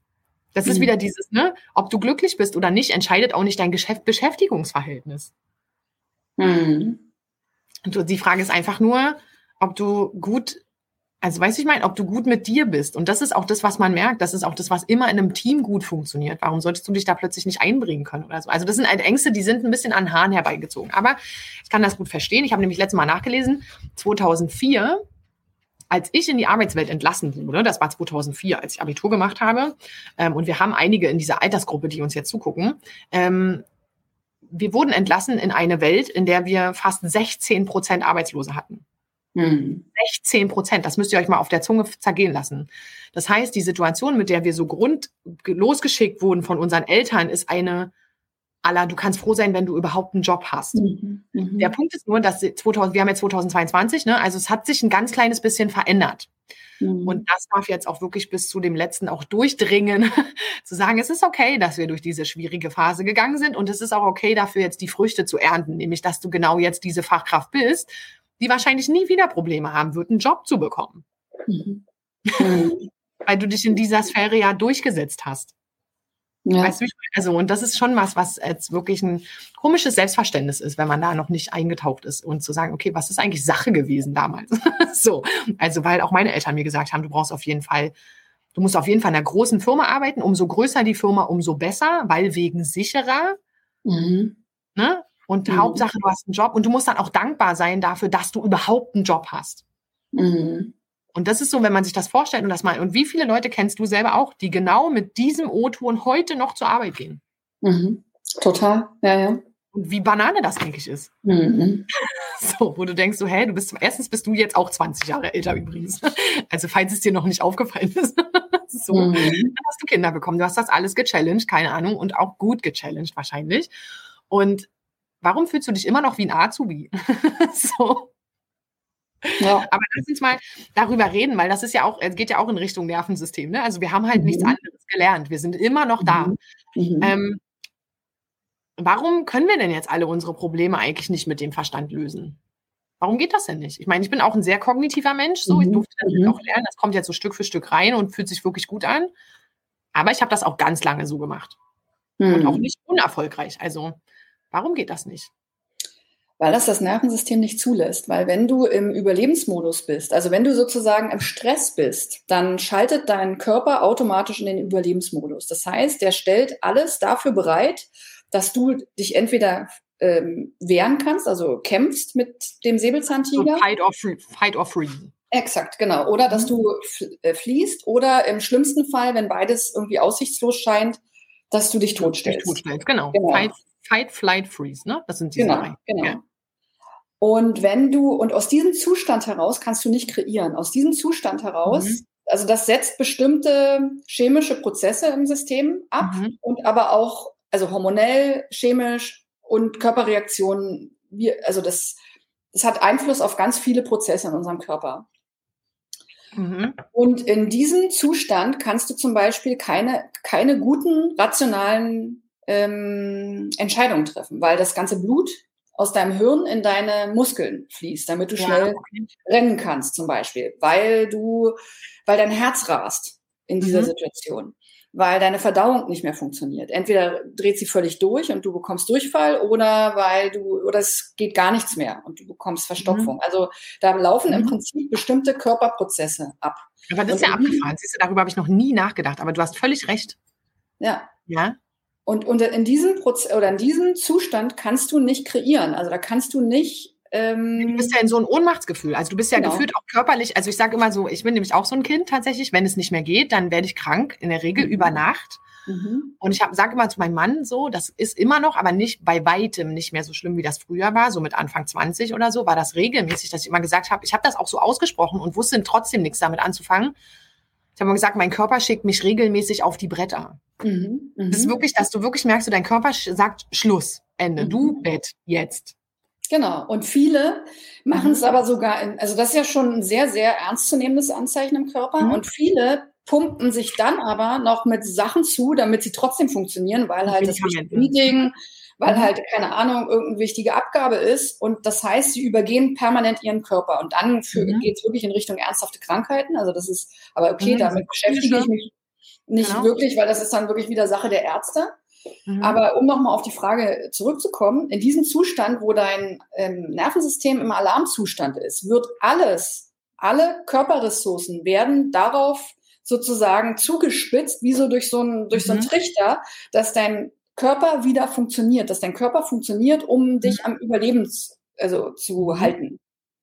Das ist mhm. wieder dieses, ne, ob du glücklich bist oder nicht, entscheidet auch nicht dein Geschäft Beschäftigungsverhältnis. Mhm. Und die Frage ist einfach nur, ob du gut, also weiß ich mein, ob du gut mit dir bist. Und das ist auch das, was man merkt. Das ist auch das, was immer in einem Team gut funktioniert. Warum solltest du dich da plötzlich nicht einbringen können oder so? Also das sind halt Ängste, die sind ein bisschen an Haaren herbeigezogen. Aber ich kann das gut verstehen. Ich habe nämlich letztes Mal nachgelesen, 2004 als ich in die Arbeitswelt entlassen wurde, das war 2004, als ich Abitur gemacht habe, ähm, und wir haben einige in dieser Altersgruppe, die uns jetzt zugucken, ähm, wir wurden entlassen in eine Welt, in der wir fast 16 Prozent Arbeitslose hatten. Hm. 16 Prozent, das müsst ihr euch mal auf der Zunge zergehen lassen. Das heißt, die Situation, mit der wir so grund losgeschickt wurden von unseren Eltern, ist eine aller, du kannst froh sein, wenn du überhaupt einen Job hast. Mhm, mh. Der Punkt ist nur, dass 2000, wir haben jetzt 2022, ne, also es hat sich ein ganz kleines bisschen verändert. Mhm. Und das darf jetzt auch wirklich bis zu dem letzten auch durchdringen, [LAUGHS] zu sagen, es ist okay, dass wir durch diese schwierige Phase gegangen sind und es ist auch okay, dafür jetzt die Früchte zu ernten, nämlich dass du genau jetzt diese Fachkraft bist, die wahrscheinlich nie wieder Probleme haben wird, einen Job zu bekommen. Mhm. [LAUGHS] Weil du dich in dieser Sphäre ja durchgesetzt hast. Ja. Weißt du, also, und das ist schon was, was jetzt wirklich ein komisches Selbstverständnis ist, wenn man da noch nicht eingetaucht ist und zu sagen, okay, was ist eigentlich Sache gewesen damals? [LAUGHS] so. Also, weil auch meine Eltern mir gesagt haben, du brauchst auf jeden Fall, du musst auf jeden Fall in einer großen Firma arbeiten. Umso größer die Firma, umso besser, weil wegen sicherer. Mhm. Ne? Und mhm. Hauptsache, du hast einen Job und du musst dann auch dankbar sein dafür, dass du überhaupt einen Job hast. Mhm. Und das ist so, wenn man sich das vorstellt und das mal. Und wie viele Leute kennst du selber auch, die genau mit diesem O-Ton heute noch zur Arbeit gehen? Mhm. Total, ja, ja. Und wie Banane das eigentlich ist. Mhm. [LAUGHS] So, wo du denkst, so, hey, du bist, erstens bist du jetzt auch 20 Jahre älter übrigens. [LAUGHS] Also, falls es dir noch nicht aufgefallen ist. [LAUGHS] so, mhm. dann hast du Kinder bekommen. Du hast das alles gechallenged, keine Ahnung, und auch gut gechallenged wahrscheinlich. Und warum fühlst du dich immer noch wie ein Azubi? [LAUGHS] so. Ja. Aber lass uns mal darüber reden, weil das ist ja auch, es geht ja auch in Richtung Nervensystem. Ne? Also wir haben halt mhm. nichts anderes gelernt. Wir sind immer noch da. Mhm. mhm. Ähm, warum können wir denn jetzt alle unsere Probleme eigentlich nicht mit dem Verstand lösen? Warum geht das denn nicht? Ich meine, ich bin auch ein sehr kognitiver Mensch, so ich mhm. durfte das mhm. auch lernen. Das kommt jetzt so Stück für Stück rein und fühlt sich wirklich gut an. Aber ich habe das auch ganz lange so gemacht. Und auch mhm. nicht unerfolgreich. Also, warum geht das nicht? weil das das Nervensystem nicht zulässt. Weil wenn du im Überlebensmodus bist, also wenn du sozusagen im Stress bist, dann schaltet dein Körper automatisch in den Überlebensmodus. Das heißt, der stellt alles dafür bereit, dass du dich entweder ähm, wehren kannst, also kämpfst mit dem Säbelzahntiger. So fight, or free, fight or free. Exakt, genau. Oder dass mhm. du äh, fließt oder im schlimmsten Fall, wenn beides irgendwie aussichtslos scheint, dass du dich totstellst. Dich totstellst, genau. genau. Fight, fight, flight, freeze, ne? Das sind diese genau, drei. Genau. Ja. Und wenn du, und aus diesem Zustand heraus kannst du nicht kreieren. Aus diesem Zustand heraus, mhm. also das setzt bestimmte chemische Prozesse im System ab mhm. und aber auch, also hormonell, chemisch und Körperreaktionen, wir, also das, das hat Einfluss auf ganz viele Prozesse in unserem Körper. Mhm. Und in diesem Zustand kannst du zum Beispiel keine, keine guten, rationalen ähm, Entscheidungen treffen, weil das ganze Blut aus deinem Hirn in deine Muskeln fließt, damit du schnell ja, rennen kannst, zum Beispiel, weil du, weil dein Herz rast in dieser mhm. Situation, weil deine Verdauung nicht mehr funktioniert. Entweder dreht sie völlig durch und du bekommst Durchfall oder weil du, oder es geht gar nichts mehr und du bekommst Verstopfung. Mhm. Also da laufen mhm. im Prinzip bestimmte Körperprozesse ab. Aber das ist ja abgefahren. Siehst du, darüber habe ich noch nie nachgedacht, aber du hast völlig recht. Ja. Ja. Und, und in diesem Prozess oder in diesem Zustand kannst du nicht kreieren. Also da kannst du nicht. Ähm, du bist ja in so einem Ohnmachtsgefühl. Also du bist ja genau. gefühlt auch körperlich. Also ich sage immer so, ich bin nämlich auch so ein Kind tatsächlich. Wenn es nicht mehr geht, dann werde ich krank. In der Regel mhm. über Nacht. Mhm. Und ich sage immer zu meinem Mann so, das ist immer noch, aber nicht bei weitem nicht mehr so schlimm, wie das früher war. So mit Anfang 20 oder so war das regelmäßig, dass ich immer gesagt habe, ich habe das auch so ausgesprochen und wusste trotzdem nichts damit anzufangen. Ich habe mal gesagt, mein Körper schickt mich regelmäßig auf die Bretter. Mhm, das ist mhm. wirklich, dass du wirklich merkst, du, dein Körper sagt Schluss, Ende, mhm. du Bett, jetzt. Genau. Und viele machen es mhm. aber sogar, in, also das ist ja schon ein sehr, sehr ernstzunehmendes Anzeichen im Körper. Mhm. Und viele pumpen sich dann aber noch mit Sachen zu, damit sie trotzdem funktionieren, weil halt das Meeting, weil mhm. halt, keine Ahnung, irgendeine wichtige Abgabe ist. Und das heißt, sie übergehen permanent ihren Körper. Und dann mhm. geht es wirklich in Richtung ernsthafte Krankheiten. Also das ist, aber okay, mhm. damit beschäftige ich mich nicht genau. wirklich, weil das ist dann wirklich wieder Sache der Ärzte. Mhm. Aber um nochmal auf die Frage zurückzukommen, in diesem Zustand, wo dein ähm, Nervensystem im Alarmzustand ist, wird alles, alle Körperressourcen werden darauf sozusagen zugespitzt, wie so durch so einen, durch mhm. so einen Trichter, dass dein Körper wieder funktioniert, dass dein Körper funktioniert, um dich mhm. am Überleben also, zu halten.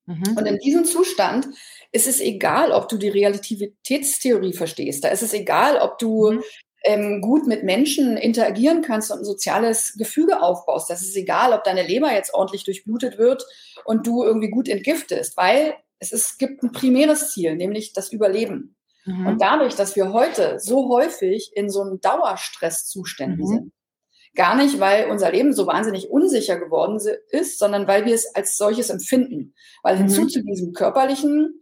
Mhm. Und in diesem Zustand ist es egal, ob du die Relativitätstheorie verstehst. Da ist es egal, ob du mhm. ähm, gut mit Menschen interagieren kannst und ein soziales Gefüge aufbaust. Das ist egal, ob deine Leber jetzt ordentlich durchblutet wird und du irgendwie gut entgiftest, weil es, ist, gibt ein primäres Ziel, nämlich das Überleben. Mhm. Und dadurch, dass wir heute so häufig in so einem Dauerstresszuständen mhm. sind, Gar nicht, weil unser Leben so wahnsinnig unsicher geworden ist, sondern weil wir es als solches empfinden. Weil mhm. hinzu zu diesem körperlichen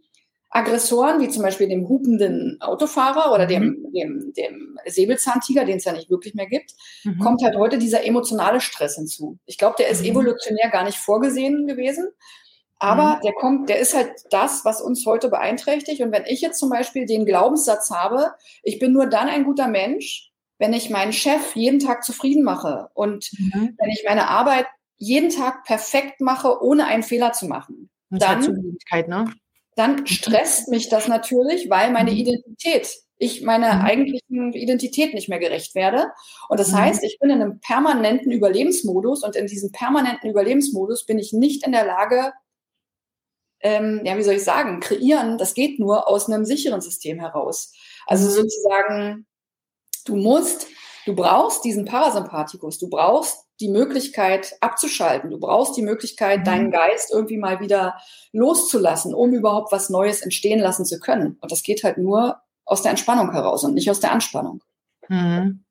Aggressoren, wie zum Beispiel dem hupenden Autofahrer oder dem, mhm. dem, dem Säbelzahntiger, den es ja nicht wirklich mehr gibt, mhm. kommt halt heute dieser emotionale Stress hinzu. Ich glaube, der ist mhm. evolutionär gar nicht vorgesehen gewesen. Aber mhm. der kommt, der ist halt das, was uns heute beeinträchtigt. Und wenn ich jetzt zum Beispiel den Glaubenssatz habe, ich bin nur dann ein guter Mensch, wenn ich meinen Chef jeden Tag zufrieden mache und mhm. wenn ich meine Arbeit jeden Tag perfekt mache, ohne einen Fehler zu machen, dann, ne? dann stresst mich das natürlich, weil meine mhm. Identität, ich meiner mhm. eigentlichen Identität nicht mehr gerecht werde. Und das mhm. heißt, ich bin in einem permanenten Überlebensmodus und in diesem permanenten Überlebensmodus bin ich nicht in der Lage, ähm, ja, wie soll ich sagen, kreieren, das geht nur aus einem sicheren System heraus. Also mhm. sozusagen, du musst, du brauchst diesen Parasympathikus, du brauchst die Möglichkeit abzuschalten, du brauchst die Möglichkeit, mhm. deinen Geist irgendwie mal wieder loszulassen, um überhaupt was Neues entstehen lassen zu können. Und das geht halt nur aus der Entspannung heraus und nicht aus der Anspannung. Mhm.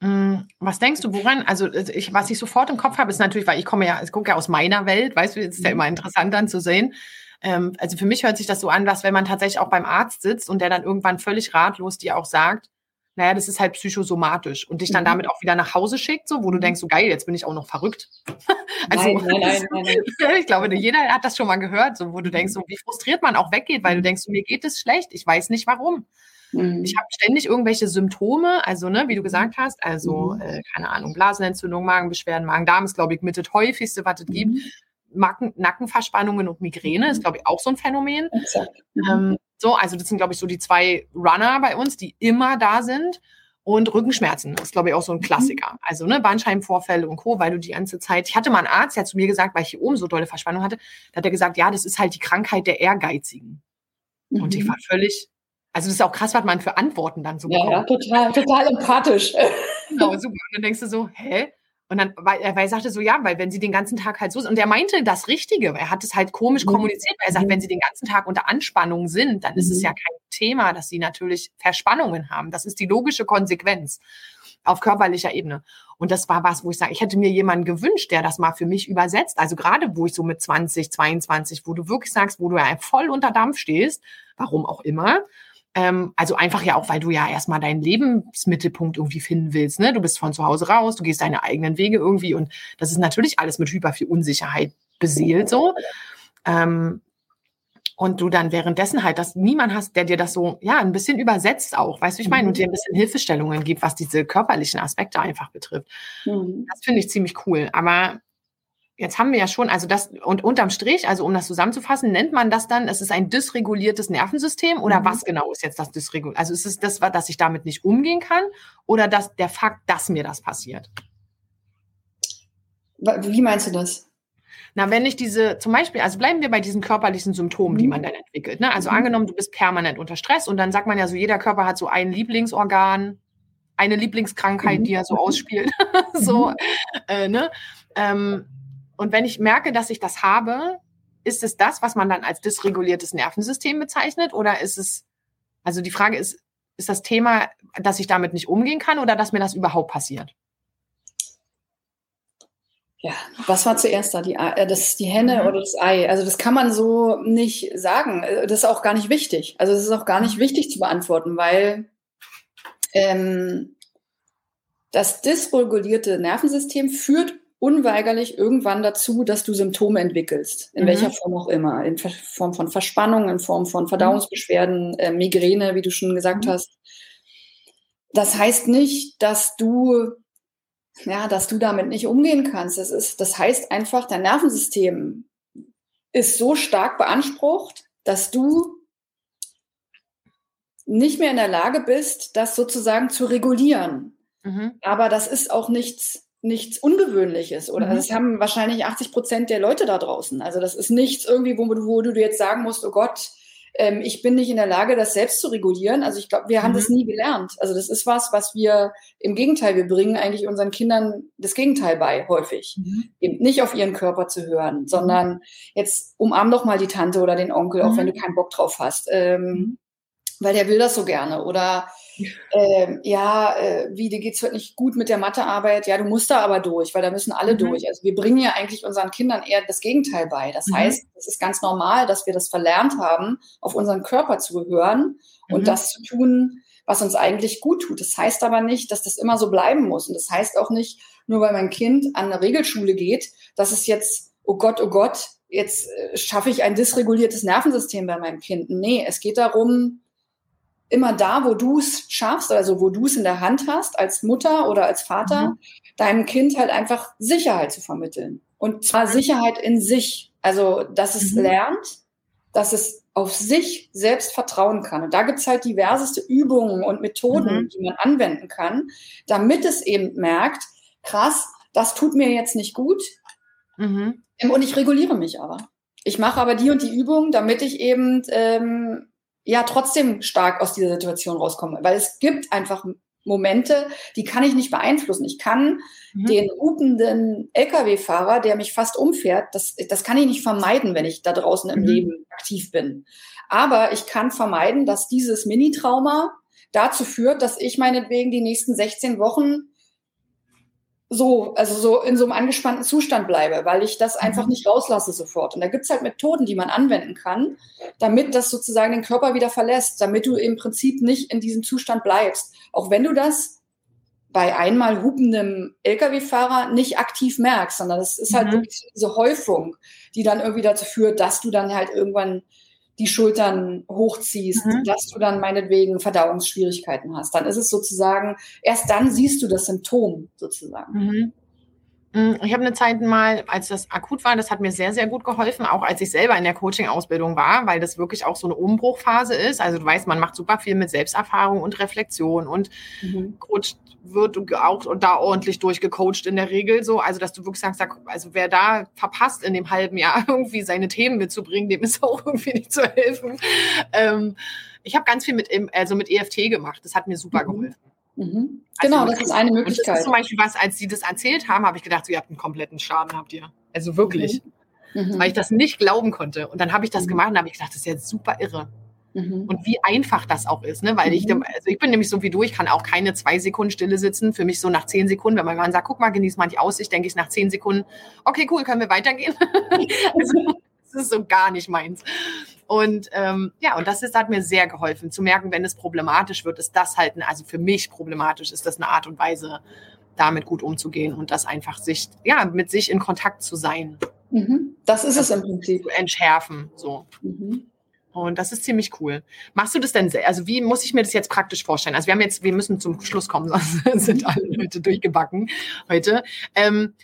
mhm. Was denkst du, woran, also ich, was ich sofort im Kopf habe, ist natürlich, weil ich komme ja, ich gucke ja aus meiner Welt, weißt du, es ist ja mhm. immer interessant dann zu sehen. Ähm, also für mich hört sich das so an, dass wenn man tatsächlich auch beim Arzt sitzt und der dann irgendwann völlig ratlos dir auch sagt, naja, das ist halt psychosomatisch und dich dann mhm. damit auch wieder nach Hause schickt, so, wo du mhm. denkst, so geil, jetzt bin ich auch noch verrückt. [LAUGHS] also, nein, nein, nein, [LAUGHS] nein, ich glaube, jeder hat das schon mal gehört, so, wo du denkst, so, wie frustriert man auch weggeht, weil du denkst, so, mir geht es schlecht, ich weiß nicht warum. Mhm. Ich habe ständig irgendwelche Symptome, also, ne, wie du gesagt hast, also, mhm. äh, keine Ahnung, Blasenentzündung, Magenbeschwerden, Magen-Darm ist, glaube ich, mit das häufigste, was es gibt. Mhm. Macken, Nackenverspannungen und Migräne ist, glaube ich, auch so ein Phänomen. Ähm, so, also das sind, glaube ich, so die zwei Runner bei uns, die immer da sind. Und Rückenschmerzen ist, glaube ich, auch so ein mhm. Klassiker. Also, ne, Bandscheibenvorfälle und Co., weil du die ganze Zeit, ich hatte mal einen Arzt, der zu mir gesagt, weil ich hier oben so dolle Verspannung hatte, da hat er gesagt, ja, das ist halt die Krankheit der Ehrgeizigen. Mhm. Und ich mhm. war völlig, also das ist auch krass, was man für Antworten dann so bekommt. Ja, ja total, total empathisch. Genau, super. Und dann denkst du so, hä? Und dann, weil, weil er sagte so, ja, weil wenn sie den ganzen Tag halt so sind, und er meinte das Richtige, er hat es halt komisch mhm. kommuniziert, weil er sagt, mhm. wenn sie den ganzen Tag unter Anspannung sind, dann mhm. ist es mhm. ja kein Thema, dass sie natürlich Verspannungen haben. Das ist die logische Konsequenz auf körperlicher Ebene. Und das war was, wo ich sage, ich hätte mir jemanden gewünscht, der das mal für mich übersetzt. Also gerade, wo ich so mit 20, 22, wo du wirklich sagst, wo du ja voll unter Dampf stehst, warum auch immer, ähm, also einfach ja auch, weil du ja erstmal deinen Lebensmittelpunkt irgendwie finden willst. Ne? Du bist von zu Hause raus, du gehst deine eigenen Wege irgendwie und das ist natürlich alles mit hyper viel Unsicherheit beseelt so. Ähm, und du dann währenddessen halt, dass niemand hast, der dir das so, ja, ein bisschen übersetzt auch, weißt du, ich meine, und dir ein bisschen Hilfestellungen gibt, was diese körperlichen Aspekte einfach betrifft. Mhm. Das finde ich ziemlich cool. Aber jetzt haben wir ja schon, also das, und unterm Strich, also um das zusammenzufassen, nennt man das dann, es ist ein dysreguliertes Nervensystem oder mhm. was genau ist jetzt das dysreguliertes? Also ist es das, dass ich damit nicht umgehen kann oder dass der Fakt, dass mir das passiert? Wie meinst du das? Na, wenn ich diese, zum Beispiel, also bleiben wir bei diesen körperlichen Symptomen, mhm. die man dann entwickelt. Ne? Also mhm. angenommen, du bist permanent unter Stress und dann sagt man ja so, jeder Körper hat so ein Lieblingsorgan, eine Lieblingskrankheit, mhm. die er so ausspielt. [LAUGHS] so, mhm. äh, ne? Ähm, und wenn ich merke, dass ich das habe, ist es das, was man dann als dysreguliertes Nervensystem bezeichnet? Oder ist es, also die Frage ist, ist das Thema, dass ich damit nicht umgehen kann oder dass mir das überhaupt passiert? Ja, was war zuerst da? Die, äh, das, die Henne mhm. oder das Ei? Also das kann man so nicht sagen. Das ist auch gar nicht wichtig. Also es ist auch gar nicht mhm. wichtig zu beantworten, weil ähm, das dysregulierte Nervensystem führt unweigerlich irgendwann dazu, dass du Symptome entwickelst, in mhm. welcher Form auch immer, in Form von Verspannung, in Form von Verdauungsbeschwerden, äh, Migräne, wie du schon gesagt mhm. hast. Das heißt nicht, dass du ja, dass du damit nicht umgehen kannst. Das ist, das heißt einfach, dein Nervensystem ist so stark beansprucht, dass du nicht mehr in der Lage bist, das sozusagen zu regulieren. Mhm. Aber das ist auch nichts nichts Ungewöhnliches oder mhm. das haben wahrscheinlich 80 Prozent der Leute da draußen. Also das ist nichts irgendwie, wo, wo du jetzt sagen musst, oh Gott, ähm, ich bin nicht in der Lage, das selbst zu regulieren. Also ich glaube, wir haben mhm. das nie gelernt. Also das ist was, was wir im Gegenteil, wir bringen eigentlich unseren Kindern das Gegenteil bei, häufig. Mhm. Eben nicht auf ihren Körper zu hören, sondern jetzt umarm doch mal die Tante oder den Onkel, auch wenn mhm. du keinen Bock drauf hast. Ähm, mhm. weil der will das so gerne. Oder ähm, ja, äh, wie, dir geht's heute nicht gut mit der Mathearbeit? Ja, du musst da aber durch, weil da müssen alle mhm. durch. Also wir bringen ja eigentlich unseren Kindern eher das Gegenteil bei. Das mhm. heißt, es ist ganz normal, dass wir das verlernt haben, auf unseren Körper zu hören und mhm. das zu tun, was uns eigentlich gut tut. Das heißt aber nicht, dass das immer so bleiben muss. Und das heißt auch nicht, nur weil mein Kind an eine Regelschule geht, dass es jetzt, oh Gott, oh Gott, jetzt äh, schaffe ich ein dysreguliertes Nervensystem bei meinem Kind. Nee, es geht darum, immer da, wo du es schaffst, also wo du es in der Hand hast, als Mutter oder als Vater, mhm. deinem Kind halt einfach Sicherheit zu vermitteln. Und zwar Sicherheit in sich. Also, dass es mhm. lernt, dass es auf sich selbst vertrauen kann. Und da gibt's halt diverseste Übungen und Methoden, mhm. die man anwenden kann, damit es eben merkt, krass, das tut mir jetzt nicht gut. Mhm. Und ich reguliere mich aber. Ich mache aber die und die Übungen, damit ich eben ähm, ja trotzdem stark aus dieser Situation rauskomme. Weil es gibt einfach Momente, die kann ich nicht beeinflussen. Ich kann mhm. den hupenden Lkw-Fahrer, der mich fast umfährt, das, das kann ich nicht vermeiden, wenn ich da draußen im mhm. Leben aktiv bin. Aber ich kann vermeiden, dass dieses Mini-Trauma dazu führt, dass ich meinetwegen die nächsten 16 Wochen so, also so in so einem angespannten Zustand bleibe, weil ich das einfach mhm. nicht rauslasse sofort. Und da gibt's halt Methoden, die man anwenden kann, damit das sozusagen den Körper wieder verlässt, damit du im Prinzip nicht in diesem Zustand bleibst. Auch wenn du das bei einmal hupendem Lkw-Fahrer nicht aktiv merkst, sondern das ist halt mhm. wirklich diese Häufung, die dann irgendwie dazu führt, dass du dann halt irgendwann die Schultern hochziehst, mhm. dass du dann meinetwegen Verdauungsschwierigkeiten hast. Dann ist es sozusagen, erst dann siehst du das Symptom sozusagen. Mhm. Mm, ich habe eine Zeit mal, als das akut war, das hat mir sehr, sehr gut geholfen, auch als ich selber in der Coaching-Ausbildung war, weil das wirklich auch so eine Umbruchphase ist. Also du weißt, man macht super viel mit Selbsterfahrung und Reflexion und mhm. coacht wird auch da ordentlich durchgecoacht in der Regel so. Also dass du wirklich sagst, also wer da verpasst in dem halben Jahr [LAUGHS] irgendwie seine Themen mitzubringen, dem ist [LAUGHS] auch irgendwie nicht zu helfen. Ähm, ich habe ganz viel mit, also mit EFT gemacht. Das hat mir super mhm. geholfen. Mhm. Genau, also, das ist eine Möglichkeit. das ist zum Beispiel was, als sie das erzählt haben, habe ich gedacht, so, ihr habt einen kompletten Schaden, habt ihr. Also wirklich. Mhm. mhm. Weil ich das nicht glauben konnte. Und dann habe ich das mhm. gemacht und habe ich gedacht, das ist jetzt super irre. Mhm. Und wie einfach das auch ist, ne? Weil ich, mhm. also ich bin nämlich so wie du, ich kann auch keine zwei Sekunden stille sitzen. Für mich so nach zehn Sekunden, wenn man sagt, guck mal, genieß mal die Aussicht, denke ich nach zehn Sekunden, okay, cool, können wir weitergehen. [LAUGHS] also, das ist so gar nicht meins. Und ähm, ja, und das ist, hat mir sehr geholfen, zu merken, wenn es problematisch wird, ist das halt, also für mich problematisch, ist das eine Art und Weise, damit gut umzugehen und das einfach sich, ja, mit sich in Kontakt zu sein. Mhm. Das ist das es im Prinzip. Entschärfen, so. Mhm. Und das ist ziemlich cool. Machst du das denn, also wie muss ich mir das jetzt praktisch vorstellen? Also wir haben jetzt, wir müssen zum Schluss kommen, [LAUGHS] sonst sind alle Leute durchgebacken heute. Ähm,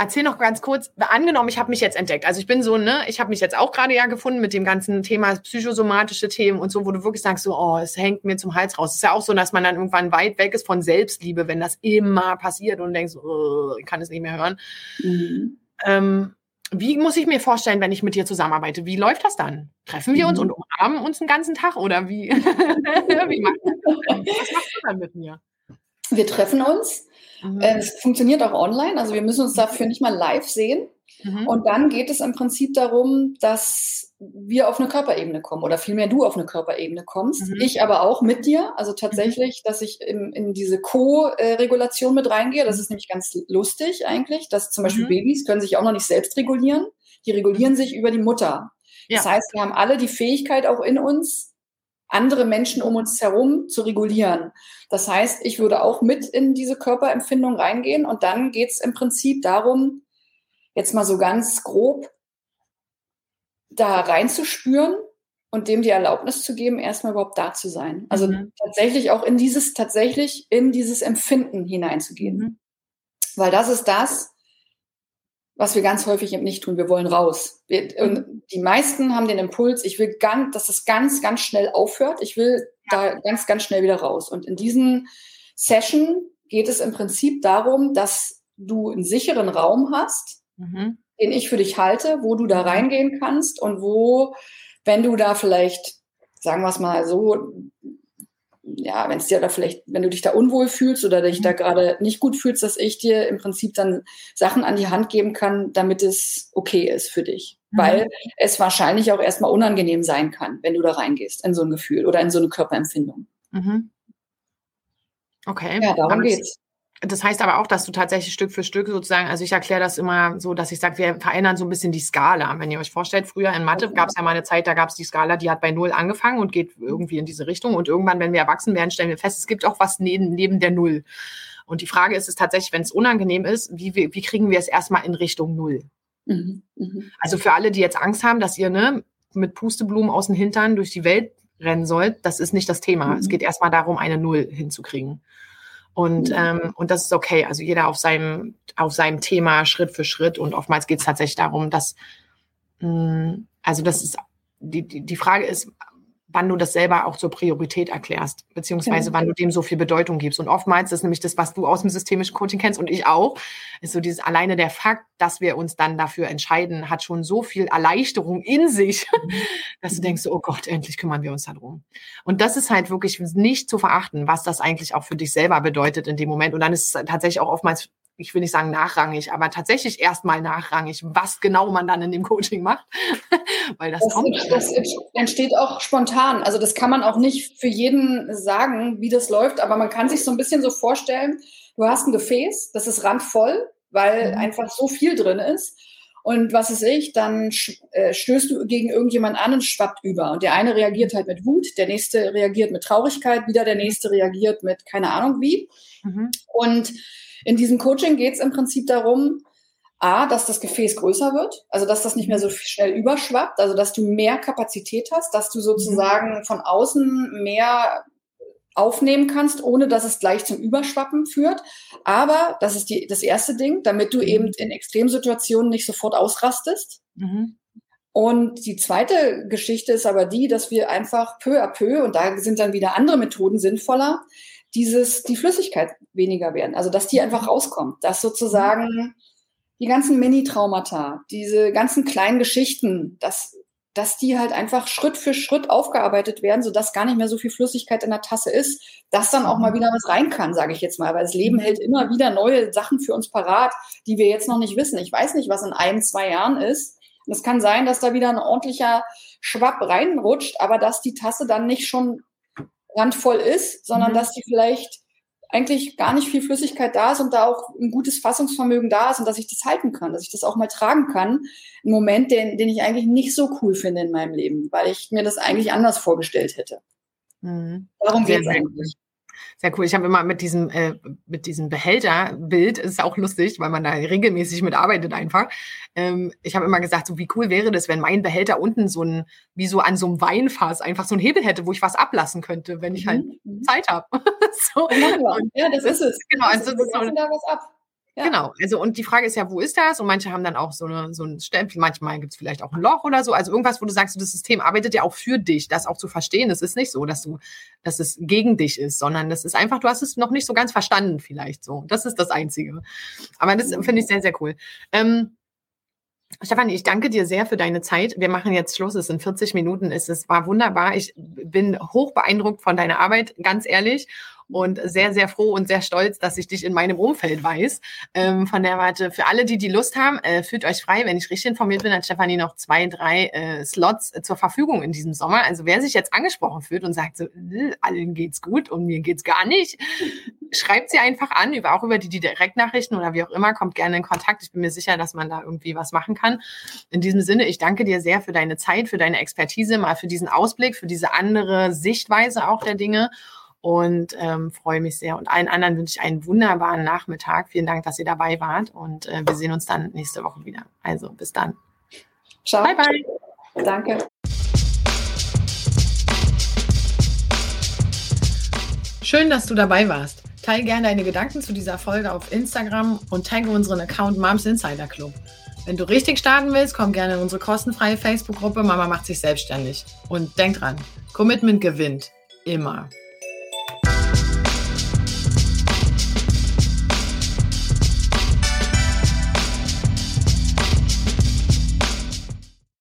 erzähl noch ganz kurz, angenommen, ich habe mich jetzt entdeckt. Also ich bin so, ne, ich habe mich jetzt auch gerade ja gefunden mit dem ganzen Thema psychosomatische Themen und so, wo du wirklich sagst, so, oh, es hängt mir zum Hals raus. Es ist ja auch so, dass man dann irgendwann weit weg ist von Selbstliebe, wenn das immer passiert und denkst, oh, ich kann es nicht mehr hören. Mhm. Ähm, wie muss ich mir vorstellen, wenn ich mit dir zusammenarbeite? Wie läuft das dann? Treffen wir uns mhm. und umarmen uns den ganzen Tag oder wie? [LAUGHS] wie macht, was machst du dann mit mir? Wir treffen uns Mhm. Äh, es funktioniert auch online, also wir müssen uns dafür nicht mal live sehen. Mhm. Und dann geht es im Prinzip darum, dass wir auf eine Körperebene kommen oder vielmehr du auf eine Körperebene kommst. Mhm. Ich aber auch mit dir. Also tatsächlich, mhm. dass ich in, in diese Co-Regulation mit reingehe. Das ist nämlich ganz lustig eigentlich, dass zum Beispiel mhm. Babys können sich auch noch nicht selbst regulieren. Die regulieren sich über die Mutter. Ja. Das heißt, wir haben alle die Fähigkeit auch in uns, andere Menschen um uns herum zu regulieren. Das heißt, ich würde auch mit in diese Körperempfindung reingehen und dann geht es im Prinzip darum, jetzt mal so ganz grob da reinzuspüren und dem die Erlaubnis zu geben, erstmal überhaupt da zu sein. Also mhm. tatsächlich auch in dieses, tatsächlich in dieses Empfinden hineinzugehen. Mhm. Weil das ist das, was wir ganz häufig eben nicht tun. Wir wollen raus. Wir, und die meisten haben den Impuls, ich will ganz, dass es ganz, ganz schnell aufhört. Ich will da ganz, ganz schnell wieder raus. Und in diesen Session geht es im Prinzip darum, dass du einen sicheren Raum hast, mhm. den ich für dich halte, wo du da mhm. reingehen kannst und wo, wenn du da vielleicht, sagen wir es mal so, ja, wenn es dir da vielleicht, wenn du dich da unwohl fühlst oder dich da mhm. gerade nicht gut fühlst, dass ich dir im Prinzip dann Sachen an die Hand geben kann, damit es okay ist für dich. Mhm. Weil es wahrscheinlich auch erstmal unangenehm sein kann, wenn du da reingehst in so ein Gefühl oder in so eine Körperempfindung. Mhm. Okay. Ja, darum geht's. Das heißt aber auch, dass du tatsächlich Stück für Stück sozusagen, also ich erkläre das immer so, dass ich sage, wir verändern so ein bisschen die Skala. Wenn ihr euch vorstellt, früher in Mathe gab es ja mal eine Zeit, da gab es die Skala, die hat bei Null angefangen und geht irgendwie in diese Richtung. Und irgendwann, wenn wir erwachsen werden, stellen wir fest, es gibt auch was neben, neben der Null. Und die Frage ist es tatsächlich, wenn es unangenehm ist, wie, wie kriegen wir es erstmal in Richtung Null? Mhm, mh. Also für alle, die jetzt Angst haben, dass ihr ne, mit Pusteblumen aus dem Hintern durch die Welt rennen sollt, das ist nicht das Thema. Mhm. Es geht erstmal darum, eine Null hinzukriegen. Und, mhm. ähm, und das ist okay. Also jeder auf seinem, auf seinem Thema Schritt für Schritt. Und oftmals geht es tatsächlich darum, dass, mh, mm, also das ist, die, die, die Frage ist, wann du das selber auch zur Priorität erklärst, beziehungsweise wann du dem so viel Bedeutung gibst. Und oftmals ist nämlich das, was du aus dem systemischen Coaching kennst und ich auch, ist so dieses alleine der Fakt, dass wir uns dann dafür entscheiden, hat schon so viel Erleichterung in sich, [LAUGHS] dass du denkst, oh Gott, endlich kümmern wir uns darum. Und das ist halt wirklich nicht zu verachten, was das eigentlich auch für dich selber bedeutet in dem Moment. Und dann ist es tatsächlich auch oftmals ich will nicht sagen nachrangig, aber tatsächlich erstmal nachrangig, was genau man dann in dem Coaching macht. [LAUGHS] Weil das, das, kommt. Das entsteht auch spontan. Also das kann man auch nicht für jeden sagen, wie das läuft, aber man kann sich so ein bisschen so vorstellen, du hast ein Gefäß, das ist randvoll, weil mhm. einfach so viel drin ist. Und was ist ich, dann äh, stößt du gegen irgendjemand an und schwappt über. Und der eine reagiert halt mit Wut, der nächste reagiert mit Traurigkeit, wieder der nächste reagiert mit keine Ahnung wie. Mhm. Und in diesem Coaching geht es im Prinzip darum, A, dass das Gefäß größer wird, also dass das nicht mehr so schnell überschwappt, also dass du mehr Kapazität hast, dass du sozusagen mhm. von außen mehr aufnehmen kannst, ohne dass es gleich zum Überschwappen führt. Aber das ist die, das erste Ding, damit du mhm. eben in Extremsituationen nicht sofort ausrastest. Mhm. Und die zweite Geschichte ist aber die, dass wir einfach peu à peu, und da sind dann wieder andere Methoden sinnvoller, dieses, die Flüssigkeit weniger werden. Also, dass die einfach rauskommt, dass sozusagen die ganzen Mini-Traumata, diese ganzen kleinen Geschichten, dass, dass die halt einfach Schritt für Schritt aufgearbeitet werden, sodass gar nicht mehr so viel Flüssigkeit in der Tasse ist, dass dann auch mal wieder was rein kann, sage ich jetzt mal. Weil das Leben hält immer wieder neue Sachen für uns parat, die wir jetzt noch nicht wissen. Ich weiß nicht, was in ein, zwei Jahren ist. es kann sein, dass da wieder ein ordentlicher Schwapp reinrutscht, aber dass die Tasse dann nicht schon randvoll ist, sondern mhm. dass die vielleicht eigentlich gar nicht viel Flüssigkeit da ist und da auch ein gutes Fassungsvermögen da ist und dass ich das halten kann, dass ich das auch mal tragen kann. Ein Moment, den, den ich eigentlich nicht so cool finde in meinem Leben, weil ich mir das eigentlich anders vorgestellt hätte. Mhm. Darum geht es eigentlich. Sehr cool. Ich habe immer mit diesem, äh, mit diesem Behälterbild, ist auch lustig, weil man da regelmäßig mitarbeitet einfach. Ähm, ich habe immer gesagt, so wie cool wäre das, wenn mein Behälter unten so ein, wie so an so einem Weinfass einfach so ein Hebel hätte, wo ich was ablassen könnte, wenn ich halt mhm. mhm. Zeit habe. [LAUGHS] so. Ja, das ist es. Genau, also das ist so, da was ab. Ja. Genau, also und die Frage ist ja, wo ist das? Und manche haben dann auch so, eine, so ein Stempel, manchmal gibt es vielleicht auch ein Loch oder so. Also irgendwas, wo du sagst, das System arbeitet ja auch für dich, das auch zu verstehen. Es ist nicht so, dass du, dass es gegen dich ist, sondern das ist einfach, du hast es noch nicht so ganz verstanden, vielleicht so. Das ist das Einzige. Aber das finde ich sehr, sehr cool. Ähm, Stefanie, ich danke dir sehr für deine Zeit. Wir machen jetzt Schluss. Es sind 40 Minuten. Es war wunderbar. Ich bin hoch beeindruckt von deiner Arbeit, ganz ehrlich und sehr, sehr froh und sehr stolz, dass ich dich in meinem Umfeld weiß. Ähm, von der Warte, für alle, die die Lust haben, äh, fühlt euch frei. Wenn ich richtig informiert bin, hat Stefanie noch zwei, drei äh, Slots äh, zur Verfügung in diesem Sommer. Also wer sich jetzt angesprochen fühlt und sagt so, äh, allen geht's gut und mir geht's gar nicht, schreibt sie einfach an, über, auch über die, die Direktnachrichten oder wie auch immer, kommt gerne in Kontakt. Ich bin mir sicher, dass man da irgendwie was machen kann. In diesem Sinne, ich danke dir sehr für deine Zeit, für deine Expertise, mal für diesen Ausblick, für diese andere Sichtweise auch der Dinge und ähm, freue mich sehr. Und allen anderen wünsche ich einen wunderbaren Nachmittag. Vielen Dank, dass ihr dabei wart und äh, wir sehen uns dann nächste Woche wieder. Also bis dann. Ciao. Bye, bye. Danke. Schön, dass du dabei warst. Teile gerne deine Gedanken zu dieser Folge auf Instagram und tagge unseren Account Moms Insider Club. Wenn du richtig starten willst, komm gerne in unsere kostenfreie Facebook-Gruppe Mama macht sich selbstständig. Und denk dran, Commitment gewinnt. Immer.